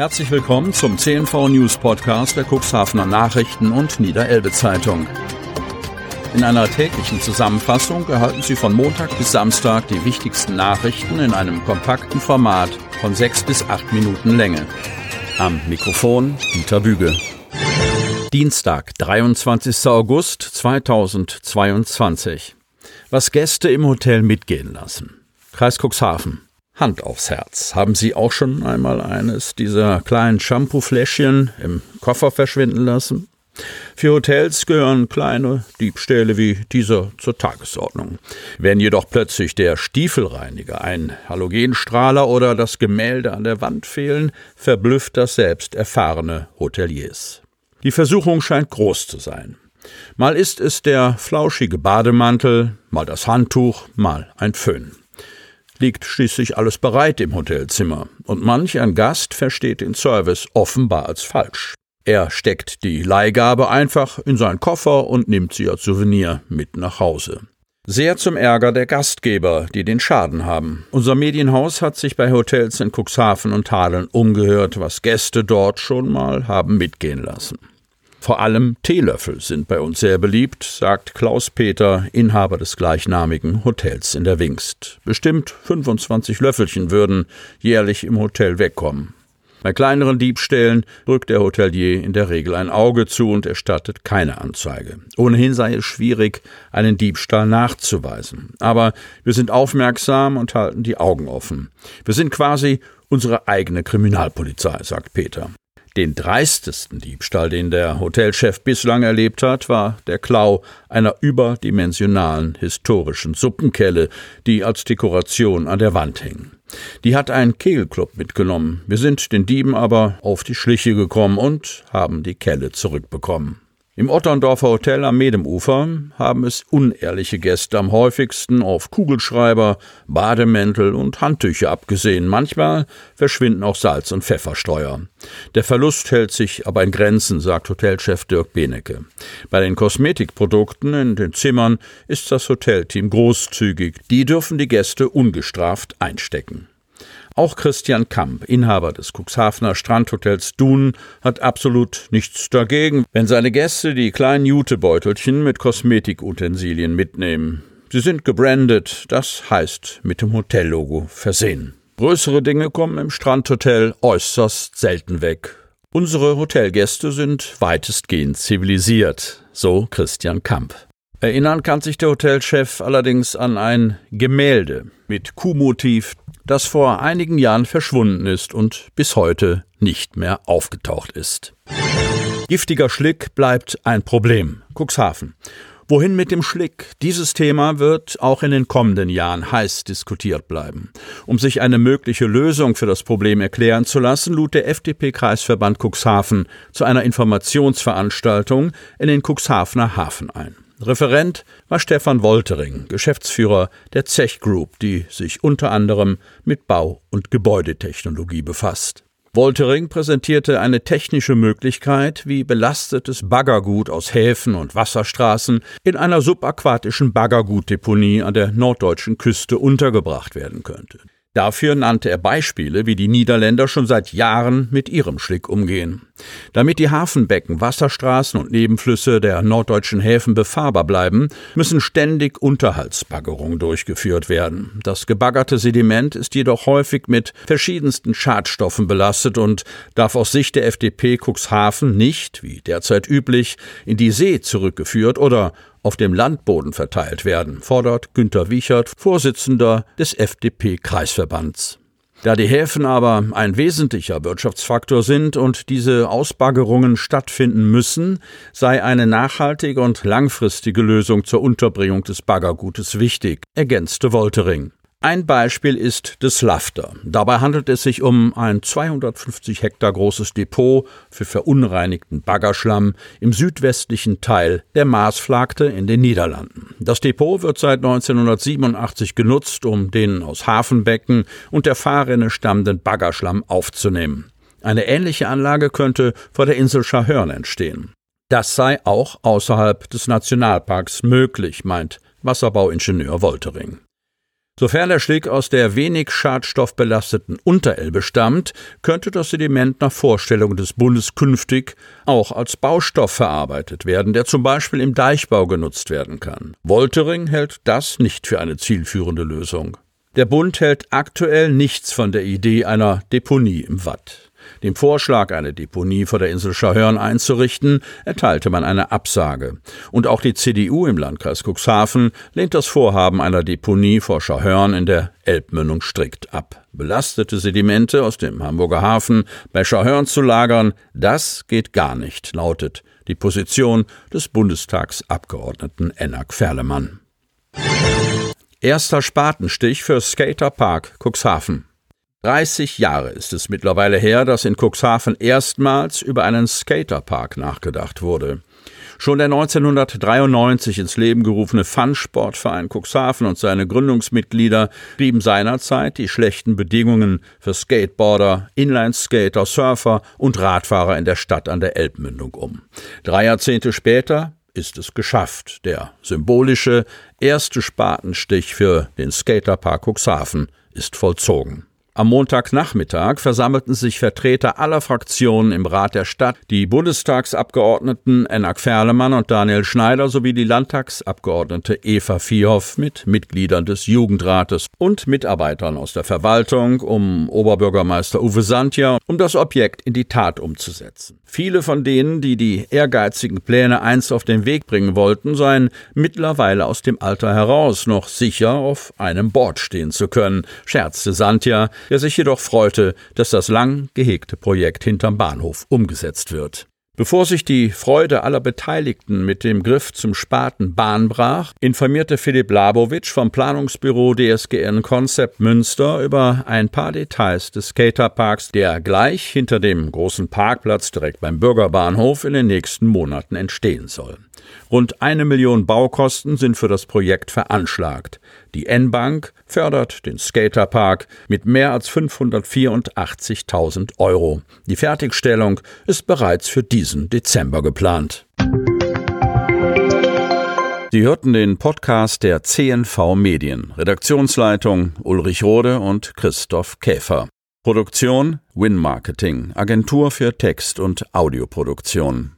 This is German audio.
Herzlich willkommen zum CNV News Podcast der Cuxhavener Nachrichten und Niederelbe Zeitung. In einer täglichen Zusammenfassung erhalten Sie von Montag bis Samstag die wichtigsten Nachrichten in einem kompakten Format von sechs bis acht Minuten Länge. Am Mikrofon Dieter Büge. Dienstag, 23. August 2022. Was Gäste im Hotel mitgehen lassen. Kreis Cuxhaven. Hand aufs Herz. Haben Sie auch schon einmal eines dieser kleinen Shampoo-Fläschchen im Koffer verschwinden lassen? Für Hotels gehören kleine Diebstähle wie dieser zur Tagesordnung. Wenn jedoch plötzlich der Stiefelreiniger, ein Halogenstrahler oder das Gemälde an der Wand fehlen, verblüfft das selbst erfahrene Hoteliers. Die Versuchung scheint groß zu sein. Mal ist es der flauschige Bademantel, mal das Handtuch, mal ein Föhn liegt schließlich alles bereit im Hotelzimmer, und manch ein Gast versteht den Service offenbar als falsch. Er steckt die Leihgabe einfach in seinen Koffer und nimmt sie als Souvenir mit nach Hause. Sehr zum Ärger der Gastgeber, die den Schaden haben. Unser Medienhaus hat sich bei Hotels in Cuxhaven und Hadeln umgehört, was Gäste dort schon mal haben mitgehen lassen. Vor allem Teelöffel sind bei uns sehr beliebt, sagt Klaus Peter, Inhaber des gleichnamigen Hotels in der Wingst. Bestimmt 25 Löffelchen würden jährlich im Hotel wegkommen. Bei kleineren Diebstählen drückt der Hotelier in der Regel ein Auge zu und erstattet keine Anzeige. Ohnehin sei es schwierig, einen Diebstahl nachzuweisen. Aber wir sind aufmerksam und halten die Augen offen. Wir sind quasi unsere eigene Kriminalpolizei, sagt Peter. Den dreistesten Diebstahl, den der Hotelchef bislang erlebt hat, war der Klau einer überdimensionalen historischen Suppenkelle, die als Dekoration an der Wand hing. Die hat ein Kegelclub mitgenommen. Wir sind den Dieben aber auf die Schliche gekommen und haben die Kelle zurückbekommen. Im Otterndorfer Hotel am Medemufer haben es unehrliche Gäste am häufigsten auf Kugelschreiber, Bademäntel und Handtücher abgesehen. Manchmal verschwinden auch Salz- und Pfeffersteuer. Der Verlust hält sich aber in Grenzen, sagt Hotelchef Dirk Benecke. Bei den Kosmetikprodukten in den Zimmern ist das Hotelteam großzügig. Die dürfen die Gäste ungestraft einstecken. Auch Christian Kamp, Inhaber des Cuxhavener Strandhotels Dun, hat absolut nichts dagegen, wenn seine Gäste die kleinen Jutebeutelchen mit Kosmetikutensilien mitnehmen. Sie sind gebrandet, das heißt mit dem Hotellogo versehen. Größere Dinge kommen im Strandhotel äußerst selten weg. Unsere Hotelgäste sind weitestgehend zivilisiert, so Christian Kamp. Erinnern kann sich der Hotelchef allerdings an ein Gemälde mit Kuhmotiv, das vor einigen Jahren verschwunden ist und bis heute nicht mehr aufgetaucht ist. Giftiger Schlick bleibt ein Problem. Cuxhaven. Wohin mit dem Schlick? Dieses Thema wird auch in den kommenden Jahren heiß diskutiert bleiben. Um sich eine mögliche Lösung für das Problem erklären zu lassen, lud der FDP-Kreisverband Cuxhaven zu einer Informationsveranstaltung in den Cuxhavener Hafen ein. Referent war Stefan Woltering, Geschäftsführer der Zech Group, die sich unter anderem mit Bau- und Gebäudetechnologie befasst. Woltering präsentierte eine technische Möglichkeit, wie belastetes Baggergut aus Häfen und Wasserstraßen in einer subaquatischen Baggergutdeponie an der norddeutschen Küste untergebracht werden könnte. Dafür nannte er Beispiele, wie die Niederländer schon seit Jahren mit ihrem Schlick umgehen. Damit die Hafenbecken, Wasserstraßen und Nebenflüsse der norddeutschen Häfen befahrbar bleiben, müssen ständig Unterhaltsbaggerungen durchgeführt werden. Das gebaggerte Sediment ist jedoch häufig mit verschiedensten Schadstoffen belastet und darf aus Sicht der FDP Cuxhaven nicht, wie derzeit üblich, in die See zurückgeführt oder auf dem Landboden verteilt werden, fordert Günter Wiechert, Vorsitzender des FDP-Kreisverbands. Da die Häfen aber ein wesentlicher Wirtschaftsfaktor sind und diese Ausbaggerungen stattfinden müssen, sei eine nachhaltige und langfristige Lösung zur Unterbringung des Baggergutes wichtig, ergänzte Woltering. Ein Beispiel ist des Lafter. Dabei handelt es sich um ein 250 Hektar großes Depot für verunreinigten Baggerschlamm im südwestlichen Teil der Maasflagte in den Niederlanden. Das Depot wird seit 1987 genutzt, um den aus Hafenbecken und der Fahrrinne stammenden Baggerschlamm aufzunehmen. Eine ähnliche Anlage könnte vor der Insel Schahörn entstehen. Das sei auch außerhalb des Nationalparks möglich, meint Wasserbauingenieur Woltering. Sofern der Schlick aus der wenig schadstoffbelasteten Unterelbe stammt, könnte das Sediment nach Vorstellung des Bundes künftig auch als Baustoff verarbeitet werden, der zum Beispiel im Deichbau genutzt werden kann. Woltering hält das nicht für eine zielführende Lösung. Der Bund hält aktuell nichts von der Idee einer Deponie im Watt. Dem Vorschlag, eine Deponie vor der Insel Schahörn einzurichten, erteilte man eine Absage. Und auch die CDU im Landkreis Cuxhaven lehnt das Vorhaben einer Deponie vor Schahörn in der Elbmündung strikt ab. Belastete Sedimente aus dem Hamburger Hafen bei Schahörn zu lagern, das geht gar nicht, lautet die Position des Bundestagsabgeordneten Enak Ferlemann. Erster Spatenstich für Skaterpark Cuxhaven. 30 Jahre ist es mittlerweile her, dass in Cuxhaven erstmals über einen Skaterpark nachgedacht wurde. Schon der 1993 ins Leben gerufene Fun-Sportverein Cuxhaven und seine Gründungsmitglieder trieben seinerzeit die schlechten Bedingungen für Skateboarder, Inlineskater, Surfer und Radfahrer in der Stadt an der Elbmündung um. Drei Jahrzehnte später ist es geschafft. Der symbolische erste Spatenstich für den Skaterpark Cuxhaven ist vollzogen. Am Montagnachmittag versammelten sich Vertreter aller Fraktionen im Rat der Stadt, die Bundestagsabgeordneten Enak Ferlemann und Daniel Schneider sowie die Landtagsabgeordnete Eva Vierhoff mit Mitgliedern des Jugendrates und Mitarbeitern aus der Verwaltung um Oberbürgermeister Uwe Santja, um das Objekt in die Tat umzusetzen. Viele von denen, die die ehrgeizigen Pläne einst auf den Weg bringen wollten, seien mittlerweile aus dem Alter heraus noch sicher auf einem Board stehen zu können, scherzte Santja, der sich jedoch freute, dass das lang gehegte Projekt hinterm Bahnhof umgesetzt wird. Bevor sich die Freude aller Beteiligten mit dem Griff zum Spaten Bahn brach, informierte Philipp Labowitsch vom Planungsbüro DSGN Concept Münster über ein paar Details des Skaterparks, der gleich hinter dem großen Parkplatz direkt beim Bürgerbahnhof in den nächsten Monaten entstehen soll. Rund eine Million Baukosten sind für das Projekt veranschlagt. Die N-Bank fördert den Skaterpark mit mehr als 584.000 Euro. Die Fertigstellung ist bereits für diesen Dezember geplant. Sie hörten den Podcast der CNV Medien. Redaktionsleitung Ulrich Rode und Christoph Käfer. Produktion Win Marketing, Agentur für Text- und Audioproduktion.